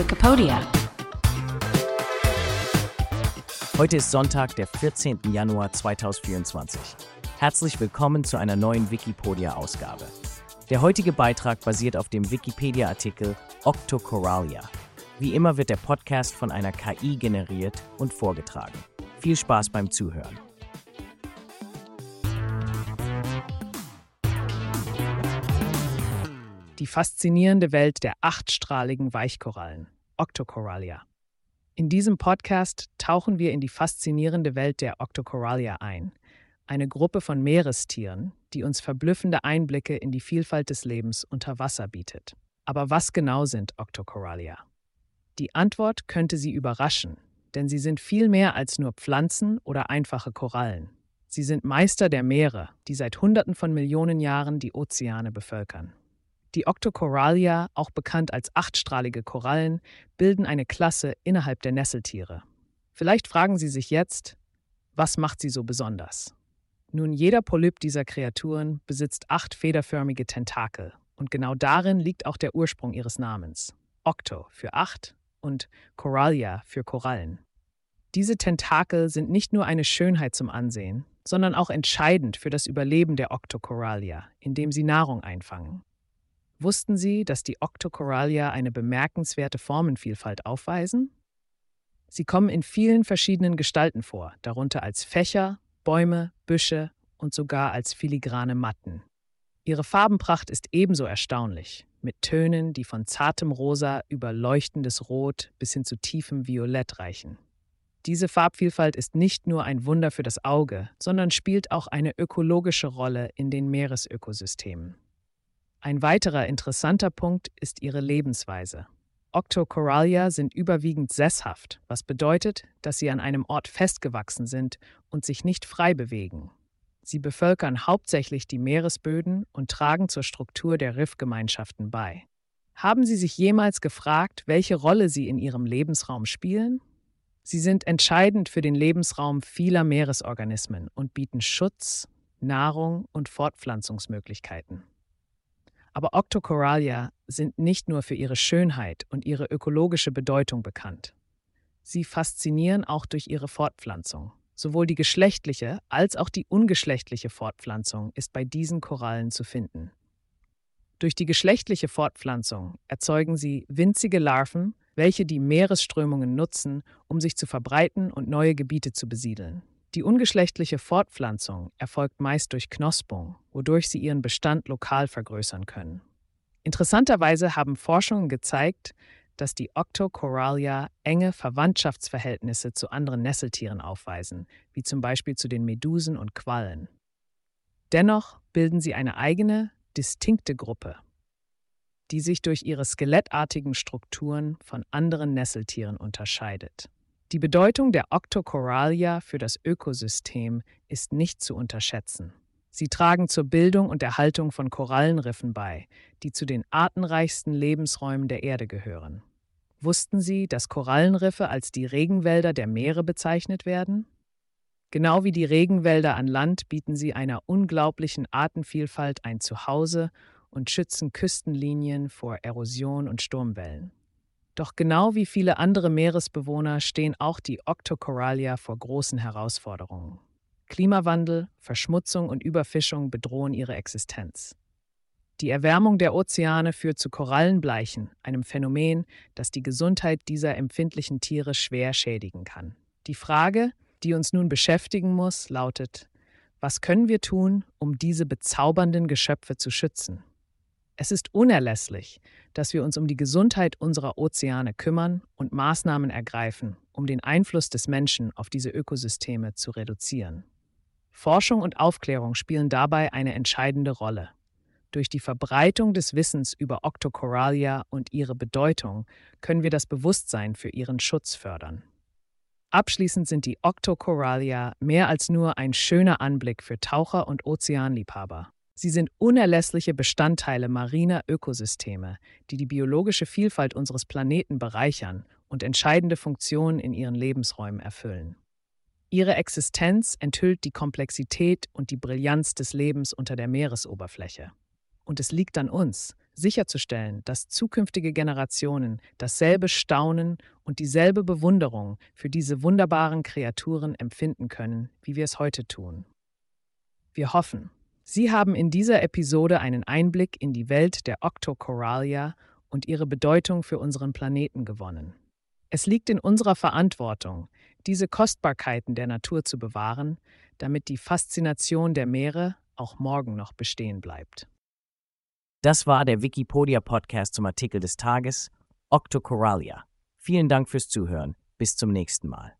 Wikipedia. Heute ist Sonntag, der 14. Januar 2024. Herzlich willkommen zu einer neuen Wikipedia-Ausgabe. Der heutige Beitrag basiert auf dem Wikipedia-Artikel Octocoralia. Wie immer wird der Podcast von einer KI generiert und vorgetragen. Viel Spaß beim Zuhören. Die faszinierende Welt der achtstrahligen Weichkorallen, Octocoralia. In diesem Podcast tauchen wir in die faszinierende Welt der Octocoralia ein, eine Gruppe von Meerestieren, die uns verblüffende Einblicke in die Vielfalt des Lebens unter Wasser bietet. Aber was genau sind Octocoralia? Die Antwort könnte Sie überraschen, denn sie sind viel mehr als nur Pflanzen oder einfache Korallen. Sie sind Meister der Meere, die seit Hunderten von Millionen Jahren die Ozeane bevölkern. Die Octocoralia, auch bekannt als achtstrahlige Korallen, bilden eine Klasse innerhalb der Nesseltiere. Vielleicht fragen Sie sich jetzt, was macht sie so besonders? Nun, jeder Polyp dieser Kreaturen besitzt acht federförmige Tentakel und genau darin liegt auch der Ursprung ihres Namens. Octo für acht und Coralia für Korallen. Diese Tentakel sind nicht nur eine Schönheit zum Ansehen, sondern auch entscheidend für das Überleben der Octocoralia, indem sie Nahrung einfangen. Wussten Sie, dass die Octocoralia eine bemerkenswerte Formenvielfalt aufweisen? Sie kommen in vielen verschiedenen Gestalten vor, darunter als Fächer, Bäume, Büsche und sogar als filigrane Matten. Ihre Farbenpracht ist ebenso erstaunlich, mit Tönen, die von zartem Rosa über leuchtendes Rot bis hin zu tiefem Violett reichen. Diese Farbvielfalt ist nicht nur ein Wunder für das Auge, sondern spielt auch eine ökologische Rolle in den Meeresökosystemen. Ein weiterer interessanter Punkt ist ihre Lebensweise. Octocoralia sind überwiegend sesshaft, was bedeutet, dass sie an einem Ort festgewachsen sind und sich nicht frei bewegen. Sie bevölkern hauptsächlich die Meeresböden und tragen zur Struktur der Riffgemeinschaften bei. Haben Sie sich jemals gefragt, welche Rolle sie in Ihrem Lebensraum spielen? Sie sind entscheidend für den Lebensraum vieler Meeresorganismen und bieten Schutz, Nahrung und Fortpflanzungsmöglichkeiten. Aber Octocoralia sind nicht nur für ihre Schönheit und ihre ökologische Bedeutung bekannt. Sie faszinieren auch durch ihre Fortpflanzung. Sowohl die geschlechtliche als auch die ungeschlechtliche Fortpflanzung ist bei diesen Korallen zu finden. Durch die geschlechtliche Fortpflanzung erzeugen sie winzige Larven, welche die Meeresströmungen nutzen, um sich zu verbreiten und neue Gebiete zu besiedeln. Die ungeschlechtliche Fortpflanzung erfolgt meist durch Knospung, wodurch sie ihren Bestand lokal vergrößern können. Interessanterweise haben Forschungen gezeigt, dass die Octocoralia enge Verwandtschaftsverhältnisse zu anderen Nesseltieren aufweisen, wie zum Beispiel zu den Medusen und Quallen. Dennoch bilden sie eine eigene, distinkte Gruppe, die sich durch ihre skelettartigen Strukturen von anderen Nesseltieren unterscheidet. Die Bedeutung der Octocoralia für das Ökosystem ist nicht zu unterschätzen. Sie tragen zur Bildung und Erhaltung von Korallenriffen bei, die zu den artenreichsten Lebensräumen der Erde gehören. Wussten Sie, dass Korallenriffe als die Regenwälder der Meere bezeichnet werden? Genau wie die Regenwälder an Land bieten sie einer unglaublichen Artenvielfalt ein Zuhause und schützen Küstenlinien vor Erosion und Sturmwellen. Doch genau wie viele andere Meeresbewohner stehen auch die Octocoralia vor großen Herausforderungen. Klimawandel, Verschmutzung und Überfischung bedrohen ihre Existenz. Die Erwärmung der Ozeane führt zu Korallenbleichen, einem Phänomen, das die Gesundheit dieser empfindlichen Tiere schwer schädigen kann. Die Frage, die uns nun beschäftigen muss, lautet, was können wir tun, um diese bezaubernden Geschöpfe zu schützen? Es ist unerlässlich, dass wir uns um die Gesundheit unserer Ozeane kümmern und Maßnahmen ergreifen, um den Einfluss des Menschen auf diese Ökosysteme zu reduzieren. Forschung und Aufklärung spielen dabei eine entscheidende Rolle. Durch die Verbreitung des Wissens über Octocoralia und ihre Bedeutung können wir das Bewusstsein für ihren Schutz fördern. Abschließend sind die Octocoralia mehr als nur ein schöner Anblick für Taucher und Ozeanliebhaber. Sie sind unerlässliche Bestandteile mariner Ökosysteme, die die biologische Vielfalt unseres Planeten bereichern und entscheidende Funktionen in ihren Lebensräumen erfüllen. Ihre Existenz enthüllt die Komplexität und die Brillanz des Lebens unter der Meeresoberfläche. Und es liegt an uns, sicherzustellen, dass zukünftige Generationen dasselbe Staunen und dieselbe Bewunderung für diese wunderbaren Kreaturen empfinden können, wie wir es heute tun. Wir hoffen, Sie haben in dieser Episode einen Einblick in die Welt der Octocoralia und ihre Bedeutung für unseren Planeten gewonnen. Es liegt in unserer Verantwortung, diese Kostbarkeiten der Natur zu bewahren, damit die Faszination der Meere auch morgen noch bestehen bleibt. Das war der Wikipedia-Podcast zum Artikel des Tages Octocoralia. Vielen Dank fürs Zuhören. Bis zum nächsten Mal.